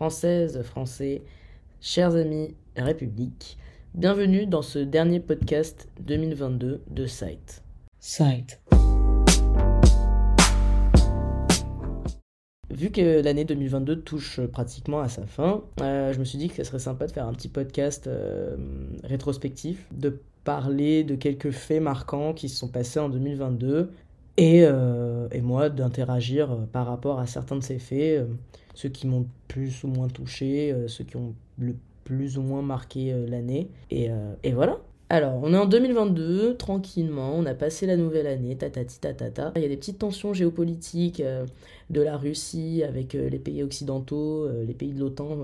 Françaises, Français, chers amis République, bienvenue dans ce dernier podcast 2022 de Site. Site. Vu que l'année 2022 touche pratiquement à sa fin, euh, je me suis dit que ce serait sympa de faire un petit podcast euh, rétrospectif, de parler de quelques faits marquants qui se sont passés en 2022 et, euh, et moi d'interagir par rapport à certains de ces faits, ceux qui m'ont plus ou moins touché, ceux qui ont le plus ou moins marqué l'année. Et, et voilà. Alors, on est en 2022, tranquillement, on a passé la nouvelle année, tatati. Il y a des petites tensions géopolitiques de la Russie avec les pays occidentaux, les pays de l'OTAN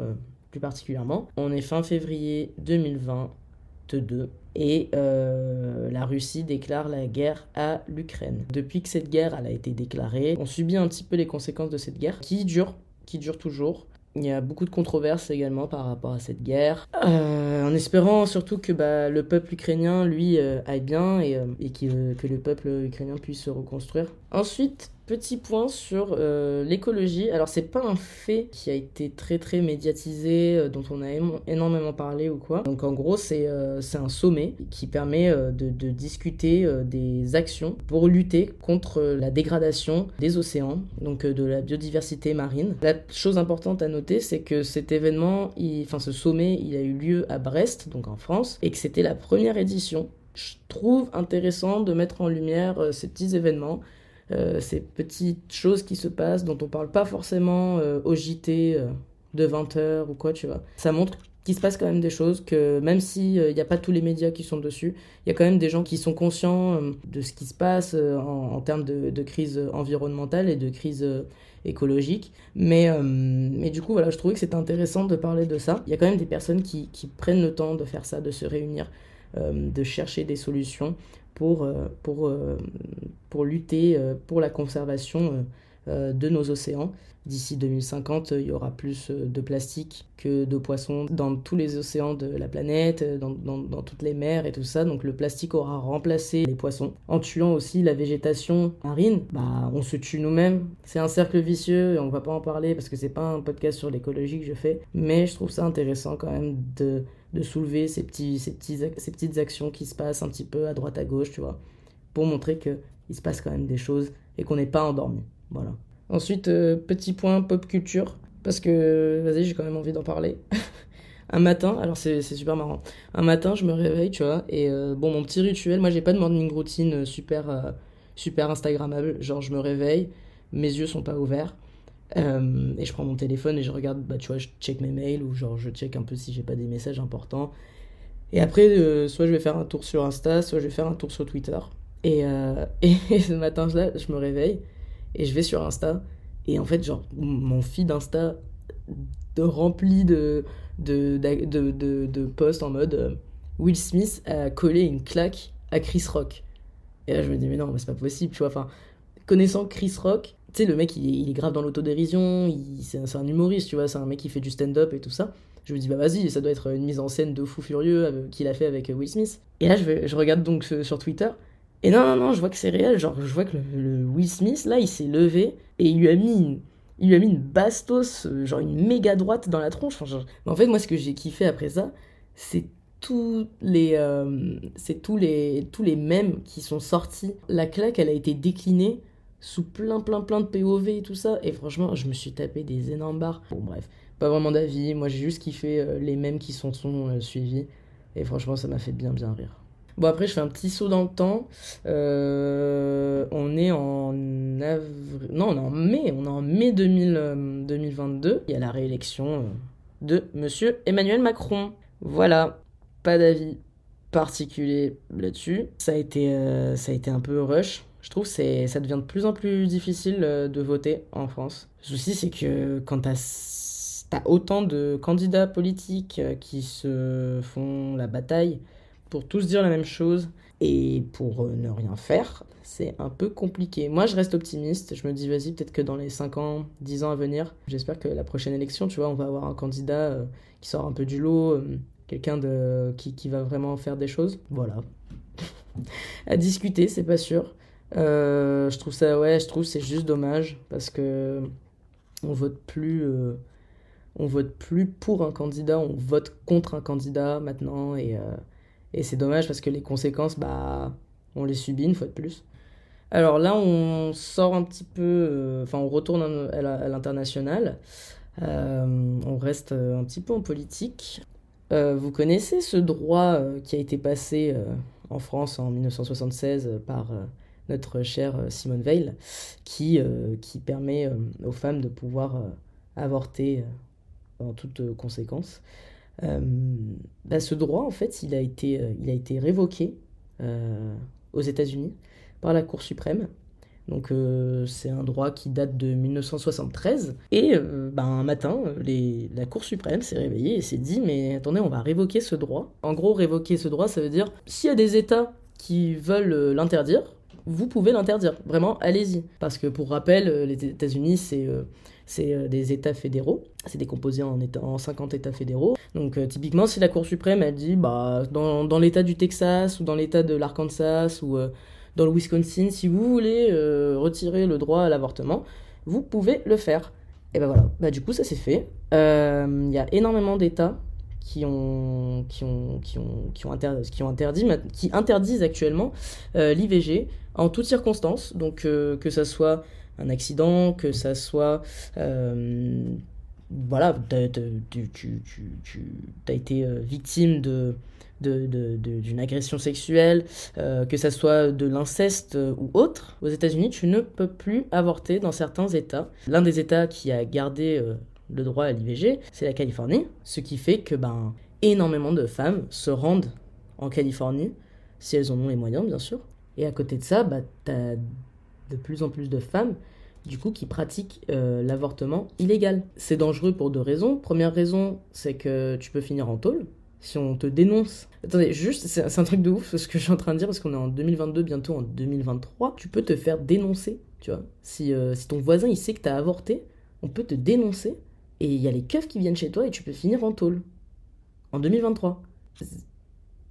plus particulièrement. On est fin février 2022 et euh, la Russie déclare la guerre à l'Ukraine. Depuis que cette guerre a été déclarée, on subit un petit peu les conséquences de cette guerre qui dure, qui dure toujours. Il y a beaucoup de controverses également par rapport à cette guerre, euh, en espérant surtout que bah, le peuple ukrainien, lui, euh, aille bien et, et que le peuple ukrainien puisse se reconstruire. Ensuite, Petit point sur euh, l'écologie. Alors, c'est pas un fait qui a été très très médiatisé, euh, dont on a énormément parlé ou quoi. Donc, en gros, c'est euh, un sommet qui permet de, de, discuter des actions pour lutter contre la dégradation des océans, donc de la biodiversité marine. La chose importante à noter, c'est que cet événement, enfin, ce sommet, il a eu lieu à Brest, donc en France, et que c'était la première édition. Je trouve intéressant de mettre en lumière ces petits événements ces petites choses qui se passent dont on parle pas forcément euh, au JT euh, de 20h ou quoi, tu vois. Ça montre qu'il se passe quand même des choses, que même s'il n'y a pas tous les médias qui sont dessus, il y a quand même des gens qui sont conscients de ce qui se passe en, termes de, crise environnementale et de crise écologique. Mais, mais du coup, voilà, je trouvais que c'était intéressant de parler de ça. Il y a quand même des personnes qui prennent le temps de faire ça, de se réunir, de chercher des solutions pour, euh, pour, euh, pour lutter euh, pour la conservation de nos océans. D'ici 2050, il y aura plus de plastique que de poissons dans tous les océans de la planète, dans, dans, dans, toutes les mers et tout ça. Donc le plastique aura remplacé les poissons. En tuant aussi la végétation marine, bah, on se tue nous-mêmes. C'est un cercle vicieux et on va pas en parler parce que c'est pas un podcast sur l'écologie que je fais. Mais je trouve ça intéressant quand même de de soulever ces, petits, ces, ces petites actions qui se passent un petit peu à droite à gauche, tu vois, pour montrer qu'il se passe quand même des choses et qu'on n'est pas endormi. Voilà. Ensuite, euh, petit point pop culture, parce que, vas-y, j'ai quand même envie d'en parler. un matin, alors c'est super marrant, un matin, je me réveille, tu vois, et euh, bon, mon petit rituel, moi, j'ai pas de morning routine euh, super, super Instagrammable, genre, je me réveille, mes yeux sont pas ouverts, euh, et je prends mon téléphone et je regarde, bah, tu vois, je check mes mails ou genre je check un peu si j'ai pas des messages importants. Et après, euh, soit je vais faire un tour sur Insta, soit je vais faire un tour sur Twitter. Et, euh, et ce matin-là, je me réveille et je vais sur Insta. Et en fait, genre, mon feed Insta de, rempli de, de, de, de, de posts en mode Will Smith a collé une claque à Chris Rock. Et là, je me dis, mais non, c'est pas possible, tu vois. Enfin, connaissant Chris Rock, tu sais, le mec, il est, grave dans l'autodérision, c'est un, humoriste, tu vois, c'est un mec qui fait du stand-up et tout ça. Je me dis, bah vas-y, ça doit être une mise en scène de fou furieux euh, qu'il a fait avec euh, Will Smith. Et là, je, regarde donc sur Twitter, et non, non, non, je vois que c'est réel, genre, je vois que le, Will Smith, là, il s'est levé, et il lui a mis une, il lui a mis une bastos, euh, genre une méga droite dans la tronche. Mais en fait, moi, ce que j'ai kiffé après ça, c'est tous les, c'est tous les, tous les mèmes qui sont sortis. La claque, elle a été déclinée sous plein plein plein de POV et tout ça. Et franchement, je me suis tapé des énormes barres. Bon bref, pas vraiment d'avis. Moi j'ai juste kiffé euh, les mêmes qui sont, euh, suivis. Et franchement, ça m'a fait bien bien rire. Bon après, je fais un petit saut dans le temps. Euh, on est en avril... Non, on est en mai. On est en mai 2000, 2022. Il y a la réélection de Monsieur Emmanuel Macron. Voilà, pas d'avis particulier là-dessus. Ça, a été, ça a été un peu rush je trouve que ça devient de plus en plus difficile euh, de voter en France. Le souci, c'est que quand tu as, autant de candidats politiques euh, qui se font la bataille pour tous dire la même chose et pour euh, ne rien faire, c'est un peu compliqué. Moi, je reste optimiste. Je me dis, vas-y, peut-être que dans les 5 ans, 10 ans à venir, j'espère que la prochaine élection, tu vois, on va avoir un candidat qui sort un peu du lot, quelqu'un qui, qui va vraiment faire des choses. Voilà. à discuter, c'est pas sûr. Euh, je trouve ça, ouais, je trouve c'est juste dommage parce que on vote plus, euh, on vote plus pour un candidat, on vote contre un candidat maintenant. Et, et c'est dommage parce que les conséquences, bah, on les subit une fois de plus. Alors là, on sort un petit peu, enfin, on retourne à l'international. on reste un petit peu en politique. vous connaissez ce droit qui a été passé en France en 1976 par notre chère Simone Veil, qui, qui permet aux femmes de pouvoir avorter en toute conséquence. Bah, ce droit, en fait, il a été, il a été révoqué aux États-Unis par la Cour suprême. Donc c'est un droit qui date de 1973. Et ben, un matin, la Cour suprême s'est réveillée et s'est dit, mais attendez, on va révoquer ce droit. En gros, révoquer ce droit, ça veut dire, s'il y a des États qui veulent l'interdire, vous pouvez l'interdire. Vraiment, allez-y. Parce que pour rappel, les États-Unis, c'est c'est des États fédéraux. C'est décomposé en, en 50 États fédéraux. Donc typiquement, si la Cour suprême, elle dit, bah, dans, l'État du Texas ou dans l'État de l'Arkansas ou dans le Wisconsin, si vous voulez euh, retirer le droit à l'avortement, vous pouvez le faire. Et ben voilà, bah, du coup ça s'est fait. Il euh, y a énormément d'États qui ont, qui ont, qui ont, qui ont, qui interdisent actuellement euh, l'IVG en toutes circonstances. Donc que ça soit un accident, que ça soit voilà, tu, as été victime de, d'une agression sexuelle, euh, que ça soit de l'inceste ou autre, aux États-Unis, tu ne peux plus avorter dans certains États. L'un des États qui a gardé euh, le droit à l'IVG, c'est la Californie, ce qui fait que ben, énormément de femmes se rendent en Californie, si elles en ont les moyens, bien sûr. Et à côté de ça, bah, tu as de plus en plus de femmes du coup, qui pratiquent euh, l'avortement illégal. C'est dangereux pour deux raisons. Première raison, c'est que tu peux finir en tôle si on te dénonce. Attendez, juste, c'est un truc de ouf ce que je suis en train de dire parce qu'on est en 2022, bientôt en 2023. Tu peux te faire dénoncer, tu vois. Si, euh, si ton voisin il sait que t'as avorté, on peut te dénoncer et il y a les keufs qui viennent chez toi et tu peux finir en tôle. En 2023.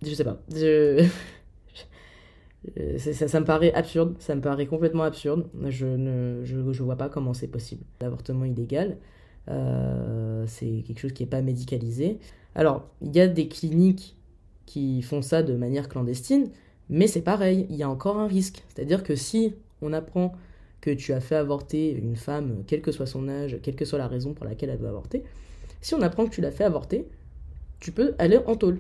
Je sais pas. Ça, ça, me paraît absurde, ça me paraît complètement absurde. Je ne je, je vois pas comment c'est possible. L'avortement illégal, euh, c'est quelque chose qui n'est pas médicalisé. Alors, il y a des cliniques qui font ça de manière clandestine, mais c'est pareil, il y a encore un risque. C'est-à-dire que si on apprend que tu as fait avorter une femme, quel que soit son âge, quelle que soit la raison pour laquelle elle veut avorter, si on apprend que tu l'as fait avorter, tu peux aller en tôle.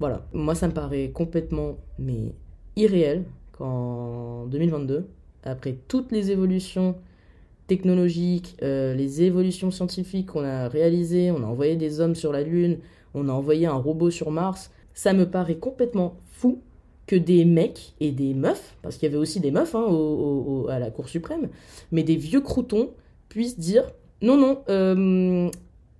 Voilà. Moi, ça me paraît complètement, mais irréel qu'en 2022, après toutes les évolutions technologiques, euh, les évolutions scientifiques qu'on a réalisées, on a envoyé des hommes sur la Lune, on a envoyé un robot sur Mars, ça me paraît complètement fou des mecs et des meufs, parce qu'il y avait aussi des meufs hein, à la Cour suprême, mais des vieux croutons puissent dire non, non, euh,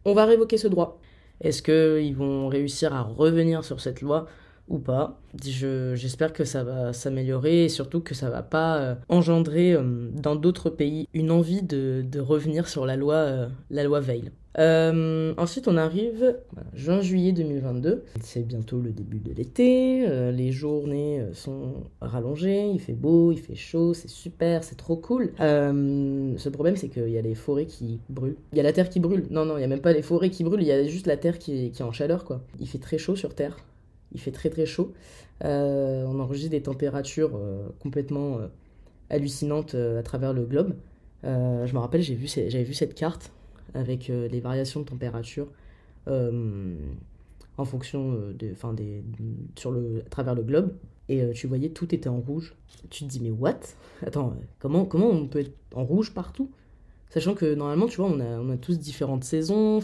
on va révoquer ce droit. Est-ce qu'ils vont réussir à revenir sur cette loi ou pas. J'espère que ça va s'améliorer et surtout que ça va pas euh, engendrer euh, dans d'autres pays une envie de, de, revenir sur la loi, euh, la loi Veil. ensuite, on arrive juin-juillet 2022. C'est bientôt le début de l'été. les journées sont rallongées. Il fait beau, il fait chaud. C'est super, c'est trop cool. ce problème, c'est qu'il y a les forêts qui brûlent. Il y a la terre qui brûle. Non, non, il y a même pas les forêts qui brûlent. Il y a juste la terre qui, qui est en chaleur, quoi. Il fait très chaud sur Terre il fait très très chaud. Euh, on enregistre des températures euh, complètement euh, hallucinantes à travers le globe. je me rappelle, j'ai vu, j'avais vu cette carte avec les variations de température en fonction de, enfin des, sur le, à travers le globe. Et tu voyais, tout était en rouge. Tu te dis, mais what? Attends, comment, comment on peut être en rouge partout? Sachant que normalement, tu vois, on a, on a tous différentes saisons.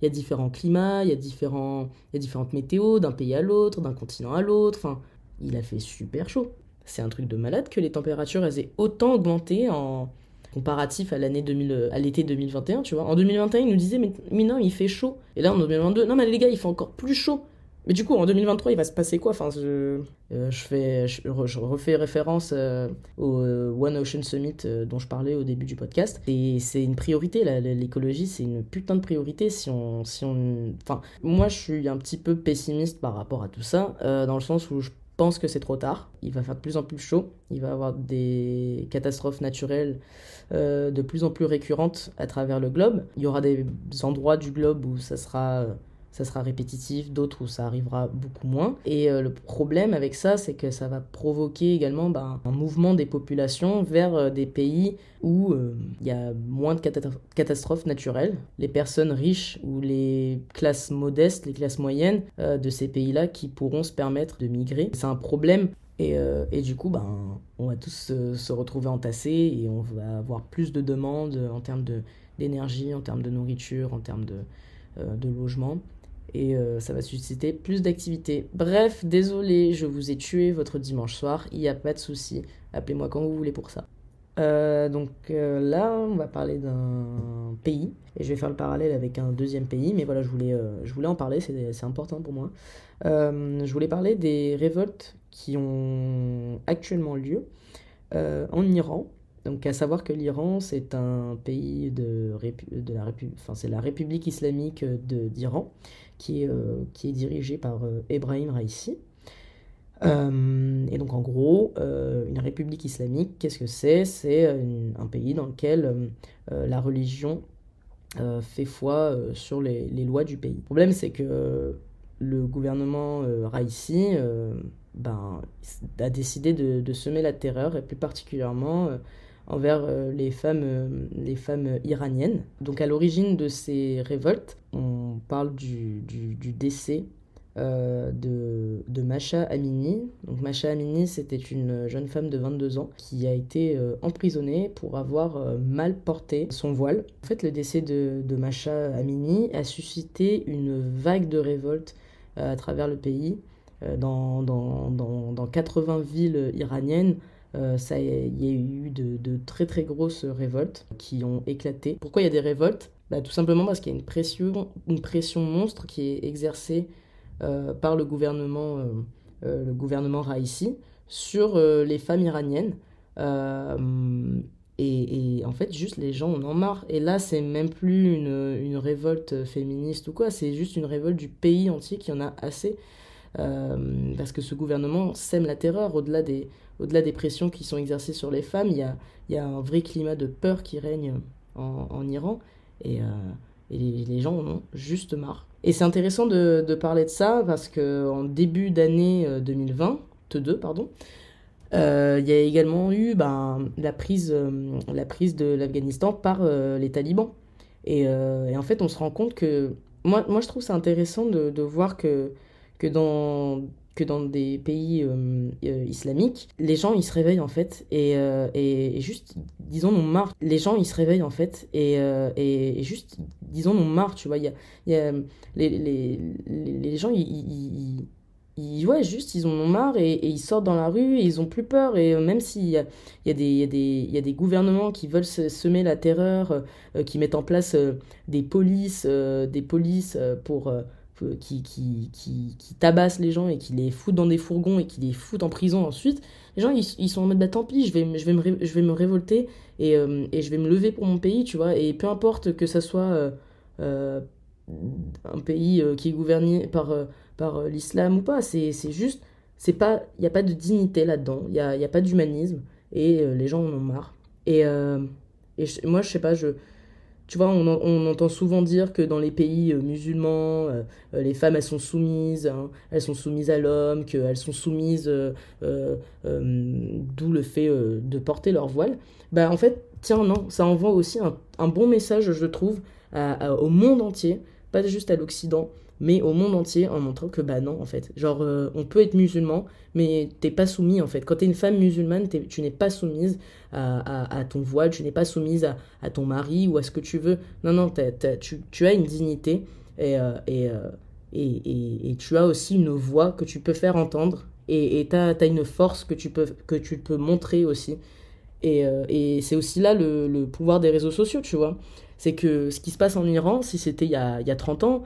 Il y a différents climats, il y a, différents, il y a différentes météos d'un pays à l'autre, d'un continent à l'autre. Enfin, il a fait super chaud. C'est un truc de malade que les températures elles aient autant augmenté en comparatif à l'année 2000, à l'été 2021, tu vois. En 2021, ils nous disaient mais, mais non, il fait chaud. Et là en 2022, non mais les gars, il fait encore plus chaud. Mais du coup, en 2023, il va se passer quoi? Enfin, je, euh, je, fais, je, refais référence euh, au euh, One Ocean Summit dont je parlais au début du podcast. Et c'est une priorité, l'écologie, c'est une putain de priorité. Si on, si on... Enfin, moi, je suis un petit peu pessimiste par rapport à tout ça, dans le sens où je pense que c'est trop tard. Il va faire de plus en plus chaud. Il va y avoir des catastrophes naturelles de plus en plus récurrentes à travers le globe. Il y aura des endroits du globe où ça sera ça sera répétitif, d'autres où ça arrivera beaucoup moins. Et euh, le problème avec ça, c'est que ça va provoquer également ben, un mouvement des populations vers euh, des pays où euh, il y a moins de catastrophes naturelles. Les personnes riches ou les classes modestes, les classes moyennes de ces pays-là qui pourront se permettre de migrer. C'est un problème et, du coup, ben, on va tous se retrouver entassés et on va avoir plus de demandes en termes d'énergie, en termes de nourriture, en termes de, de logement et euh, ça va susciter plus d'activités. Bref, désolé, je vous ai tué votre dimanche soir, il n'y a pas de souci, appelez-moi quand vous voulez pour ça. Euh, donc euh, là, on va parler d'un pays, et je vais faire le parallèle avec un deuxième pays, mais voilà, je voulais, je voulais en parler, c'est important pour moi. je voulais parler des révoltes qui ont actuellement lieu en Iran, donc à savoir que l'Iran, c'est un pays de, la, c'est la République islamique d'Iran, qui est, euh, qui est dirigé par euh, Ebrahim Raisi. Euh, et donc en gros, une république islamique, qu'est-ce que c'est? C'est un pays dans lequel la religion fait foi sur les, les, lois du pays. Le problème, c'est que le gouvernement Raisi ben, a décidé de, de, semer la terreur, et plus particulièrement envers euh, les, femmes, euh, les femmes iraniennes. Donc à l'origine de ces révoltes, on parle du, du, décès euh, de, de Masha Amini. Donc Masha Amini, c'était une jeune femme de 22 ans qui a été emprisonnée pour avoir mal porté son voile. En fait, le décès de, de Masha Amini a suscité une vague de révoltes à travers le pays. Dans, dans, dans, dans 80 villes iraniennes, ça, il y a eu de, très très grosses révoltes qui ont éclaté. Pourquoi il y a des révoltes? Bah, Tout simplement parce qu'il y a une pression, une pression monstre qui est exercée euh, par le gouvernement, euh, le gouvernement Raisi sur les femmes iraniennes. Et, en fait, juste les gens en ont marre. Et là, c'est même plus une, une, révolte féministe ou quoi, c'est juste une révolte du pays entier qui en a assez. Parce que ce gouvernement sème la terreur au-delà des, au-delà des pressions qui sont exercées sur les femmes, il y a, y a un vrai climat de peur qui règne en, Iran. Et, euh, les, gens en ont juste marre. Et c'est intéressant de, parler de ça parce qu'en début d'année 2020, euh, pardon, euh, il y a également eu ben, la, prise, la prise de l'Afghanistan par les talibans. Et, en fait, on se rend compte que. Moi, moi je trouve ça intéressant de voir que, que dans, que dans des pays euh, euh, islamiques, les gens ils se réveillent en fait et, euh, et, juste disons on marre. Les gens ils se réveillent en fait et, et, juste disons on marre, tu vois. Y a, y a les, les, les, gens ils, ils, ouais, juste ils en ont marre et, ils sortent dans la rue et ils ont plus peur. Et même s'il y y, a des, y, a des, y a des gouvernements qui veulent semer la terreur, qui mettent en place des polices, des polices pour qui, qui, qui, qui, tabassent les gens et qui les foutent dans des fourgons et qui les foutent en prison ensuite, les gens, ils, sont en mode, bah tant pis, je vais, je vais, me, je vais me révolter et, euh, et, je vais me lever pour mon pays, tu vois. Et peu importe que ça soit euh, euh, un pays qui est gouverné par, par l'islam ou pas, c'est juste, c'est pas, il n'y a pas de dignité là-dedans, il n'y a, y a pas d'humanisme et les gens en ont marre. Et, et moi, je sais pas, je tu vois, on, entend souvent dire que dans les pays euh, musulmans, euh, euh, les femmes, elles sont soumises, hein, elles sont soumises à l'homme, qu'elles sont soumises, d'où le fait de porter leur voile. Bah, en fait, tiens, non, ça envoie aussi un, bon message, je trouve, au monde entier, pas juste à l'Occident, mais au monde entier en montrant que bah non en fait. Genre euh, on peut être musulman mais t'es pas soumis en fait. Quand t'es une femme musulmane tu n'es pas soumise à, ton voile tu n'es pas soumise à, ton mari ou à ce que tu veux. Non non tu, as une dignité euh, euh, et, et, tu as aussi une voix que tu peux faire entendre et tu as, une force que tu peux, que tu peux montrer aussi. Et, c'est aussi là le, pouvoir des réseaux sociaux tu vois. C'est que ce qui se passe en Iran si c'était il, il y a 30 ans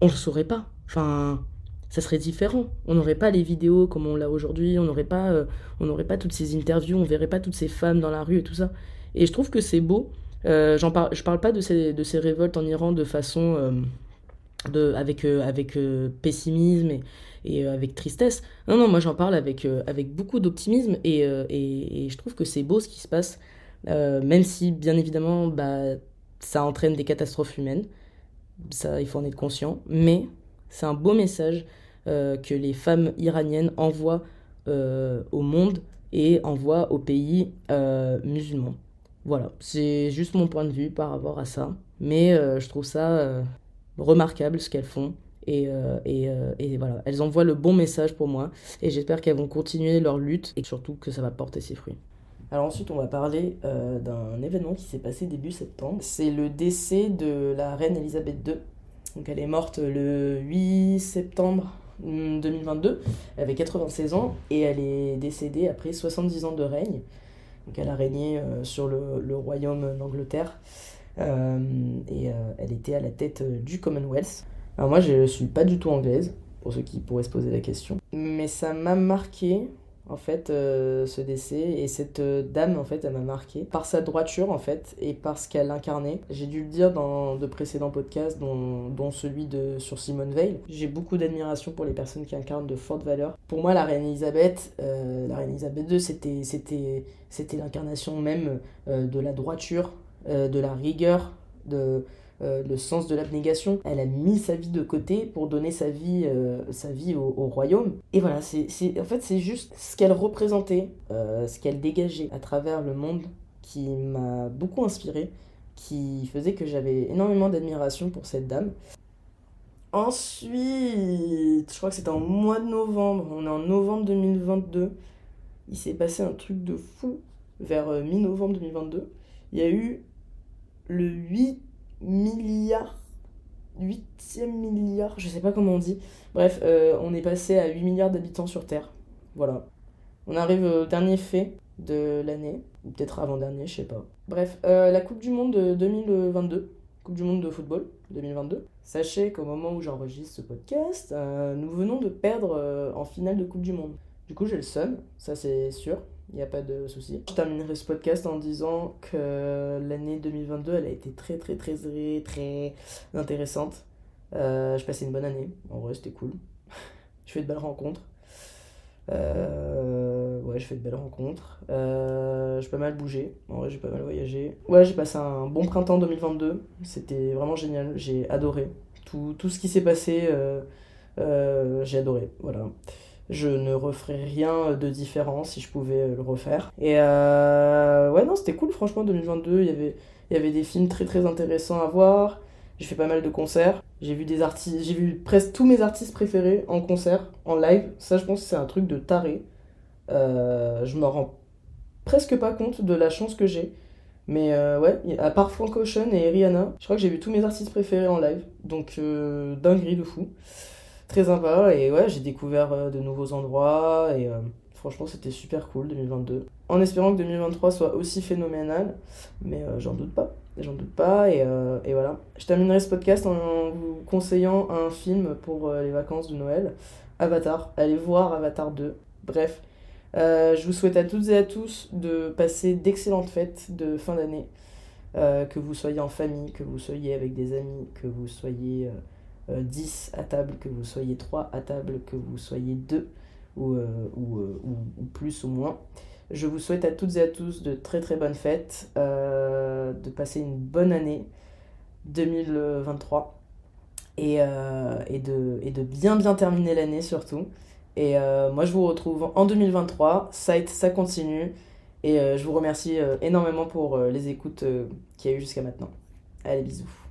on le saurait pas. Enfin, ça serait différent. On n'aurait pas les vidéos comme on l'a aujourd'hui, on n'aurait pas, euh, on n'aurait pas toutes ces interviews, on verrait pas toutes ces femmes dans la rue et tout ça. Et je trouve que c'est beau. Euh, j'en parle, je parle pas de ces, de ces révoltes en Iran de façon, euh, de, avec, avec pessimisme et, et avec tristesse. Non, non, moi j'en parle avec, avec beaucoup d'optimisme et, et, et, je trouve que c'est beau ce qui se passe, même si bien évidemment bah, ça entraîne des catastrophes humaines, ça il faut en être conscient, mais c'est un beau message que les femmes iraniennes envoient au monde et envoient aux pays musulmans. Voilà, c'est juste mon point de vue par rapport à ça. Mais euh, je trouve ça euh, remarquable ce qu'elles font. Et, euh, et, et, voilà, elles envoient le bon message pour moi. Et j'espère qu'elles vont continuer leur lutte et surtout que ça va porter ses fruits. Alors ensuite, on va parler d'un événement qui s'est passé début septembre. C'est le décès de la reine Elisabeth II. Donc elle est morte le 8 septembre 2022. Hmm, elle avait 96 ans et elle est décédée après 70 ans de règne. Donc elle a régné euh, sur le, royaume d'Angleterre euh, et euh, elle était à la tête du Commonwealth. Alors moi je ne suis pas du tout anglaise, pour ceux qui pourraient se poser la question. Mais ça m'a marqué en fait euh, ce décès. Et cette euh, dame en fait elle m'a marqué par sa droiture en fait et par ce qu'elle incarnait. J'ai dû le dire dans de précédents podcasts dont, dont celui de sur Simone Veil. J'ai beaucoup d'admiration pour les personnes qui incarnent de fortes valeurs. Pour moi la reine Elisabeth euh, la reine Elisabeth II c'était c'était c'était l'incarnation même de la droiture de la rigueur de euh, le sens de l'abnégation. Elle a mis sa vie de côté pour donner sa vie, euh, sa vie au, royaume. Et voilà, c'est, en fait, c'est juste ce qu'elle représentait, euh, ce qu'elle dégageait à travers le monde qui m'a beaucoup inspiré, qui faisait que j'avais énormément d'admiration pour cette dame. Ensuite, je crois que c'était en mois de novembre, on est en novembre 2022, il s'est passé un truc de fou vers mi-novembre 2022. Il y a eu le 8 milliards, huitième milliard, je sais pas comment on dit. Bref, euh, on est passé à 8 milliards d'habitants sur Terre. Voilà. On arrive au dernier fait de l'année, peut-être avant-dernier, je sais pas. Bref, euh, la Coupe du Monde 2022, Coupe du Monde de football 2022. Sachez qu'au moment où j'enregistre ce podcast, euh, nous venons de perdre en finale de Coupe du Monde. Du coup, j'ai le seum, ça c'est sûr il n'y a pas de souci. Je terminerai ce podcast en disant que l'année 2022, elle a été très, très, très, très, très intéressante. Euh, je passais une bonne année. En vrai, c'était cool. je fais de belles rencontres. Euh, ouais, je fais de belles rencontres. Euh, j'ai pas mal bougé. En vrai, j'ai pas mal voyagé. Ouais, j'ai passé un bon printemps 2022. C'était vraiment génial. J'ai adoré. Tout, tout ce qui s'est passé, euh, j'ai adoré. Voilà je ne referais rien de différent si je pouvais le refaire. Et euh, ouais, non, c'était cool, franchement, 2022, il y avait, y avait des films très très intéressants à voir. J'ai fait pas mal de concerts. J'ai vu des artistes, j'ai vu presque tous mes artistes préférés en concert, en live. Ça, je pense c'est un truc de taré. Euh, je me rends presque pas compte de la chance que j'ai. Mais euh, ouais, à part Frank Ocean et Rihanna, je crois que j'ai vu tous mes artistes préférés en live. Donc, dinguerie de fou très sympa et ouais j'ai découvert euh, de nouveaux endroits et euh, franchement c'était super cool 2022 en espérant que 2023 soit aussi phénoménal mais euh, j'en doute pas j'en doute pas et, et, voilà. Je terminerai ce podcast en vous conseillant un film pour les vacances de Noël Avatar. Allez voir Avatar 2 bref je vous souhaite à toutes et à tous de passer d'excellentes fêtes de fin d'année que vous soyez en famille que vous soyez avec des amis que vous soyez 10 euh, à table, que vous soyez 3 à table, que vous soyez 2 ou, euh, euh, ou, ou, plus ou moins. Je vous souhaite à toutes et à tous de très très bonnes fêtes, de passer une bonne année 2023 et, et, de, et de bien bien terminer l'année surtout. Et moi je vous retrouve en 2023, ça, ça continue et je vous remercie énormément pour les écoutes qu'il y a eu jusqu'à maintenant. Allez bisous.